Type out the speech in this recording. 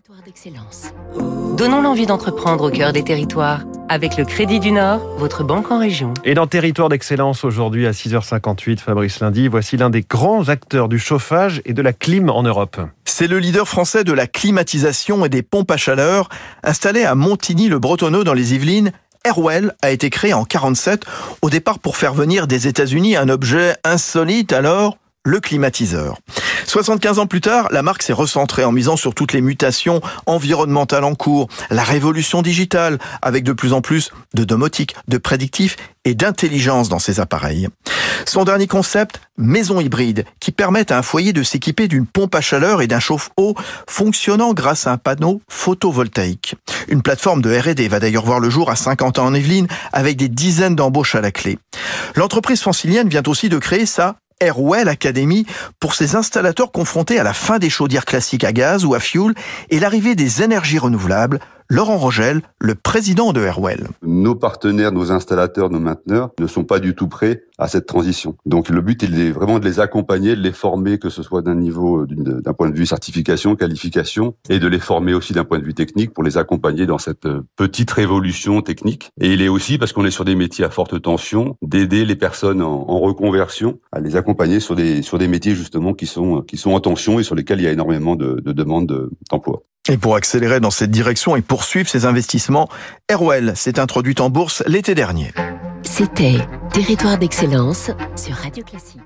Territoire d'excellence. Donnons l'envie d'entreprendre au cœur des territoires. Avec le Crédit du Nord, votre banque en région. Et dans Territoire d'excellence, aujourd'hui à 6h58, Fabrice Lundi, voici l'un des grands acteurs du chauffage et de la clim en Europe. C'est le leader français de la climatisation et des pompes à chaleur. Installé à Montigny-le-Bretonneux dans les Yvelines, Airwell a été créé en 47, au départ pour faire venir des États-Unis un objet insolite alors, le climatiseur. 75 ans plus tard, la marque s'est recentrée en misant sur toutes les mutations environnementales en cours, la révolution digitale, avec de plus en plus de domotique, de prédictif et d'intelligence dans ses appareils. Son dernier concept, maison hybride, qui permet à un foyer de s'équiper d'une pompe à chaleur et d'un chauffe-eau fonctionnant grâce à un panneau photovoltaïque. Une plateforme de R&D va d'ailleurs voir le jour à 50 ans en Yvelines avec des dizaines d'embauches à la clé. L'entreprise francilienne vient aussi de créer sa Airwell Academy pour ses installateurs confrontés à la fin des chaudières classiques à gaz ou à fuel et l'arrivée des énergies renouvelables Laurent Rogel, le président de Airwell. Nos partenaires, nos installateurs, nos mainteneurs ne sont pas du tout prêts à cette transition. Donc le but est vraiment de les accompagner, de les former, que ce soit d'un niveau, d'un point de vue certification, qualification, et de les former aussi d'un point de vue technique pour les accompagner dans cette euh, petite révolution technique. Et il est aussi, parce qu'on est sur des métiers à forte tension, d'aider les personnes en, reconversion, à les accompagner sur des, sur des métiers justement qui sont, qui sont en tension et sur lesquels il y a énormément de demandes d'emploi. Et pour accélérer dans cette direction et poursuivre ses investissements, Airwell s'est introduite en bourse l'été dernier. C'était Territoire d'excellence sur Radio Classique.